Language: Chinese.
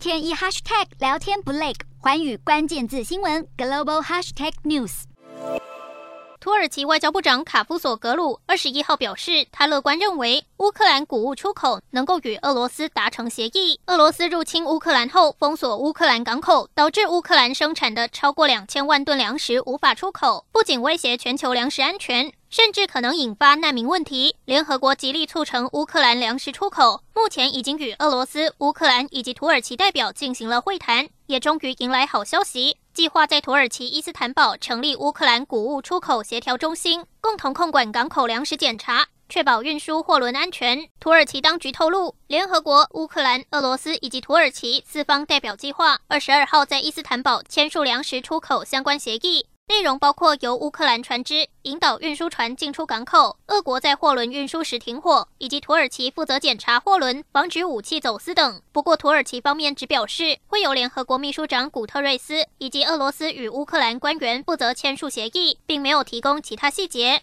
天一 hashtag 聊天不累，寰宇关键字新闻 global hashtag news。土耳其外交部长卡夫索格鲁二十一号表示，他乐观认为乌克兰谷物出口能够与俄罗斯达成协议。俄罗斯入侵乌克兰后，封锁乌克兰港口，导致乌克兰生产的超过两千万吨粮食无法出口，不仅威胁全球粮食安全，甚至可能引发难民问题。联合国极力促成乌克兰粮食出口，目前已经与俄罗斯、乌克兰以及土耳其代表进行了会谈，也终于迎来好消息。计划在土耳其伊斯坦堡成立乌克兰谷物出口协调中心，共同控管港口粮食检查，确保运输货轮安全。土耳其当局透露，联合国、乌克兰、俄罗斯以及土耳其四方代表计划二十二号在伊斯坦堡签署粮食出口相关协议。内容包括由乌克兰船只引导运输船进出港口，俄国在货轮运输时停火，以及土耳其负责检查货轮，防止武器走私等。不过，土耳其方面只表示会由联合国秘书长古特瑞斯以及俄罗斯与乌克兰官员负责签署协议，并没有提供其他细节。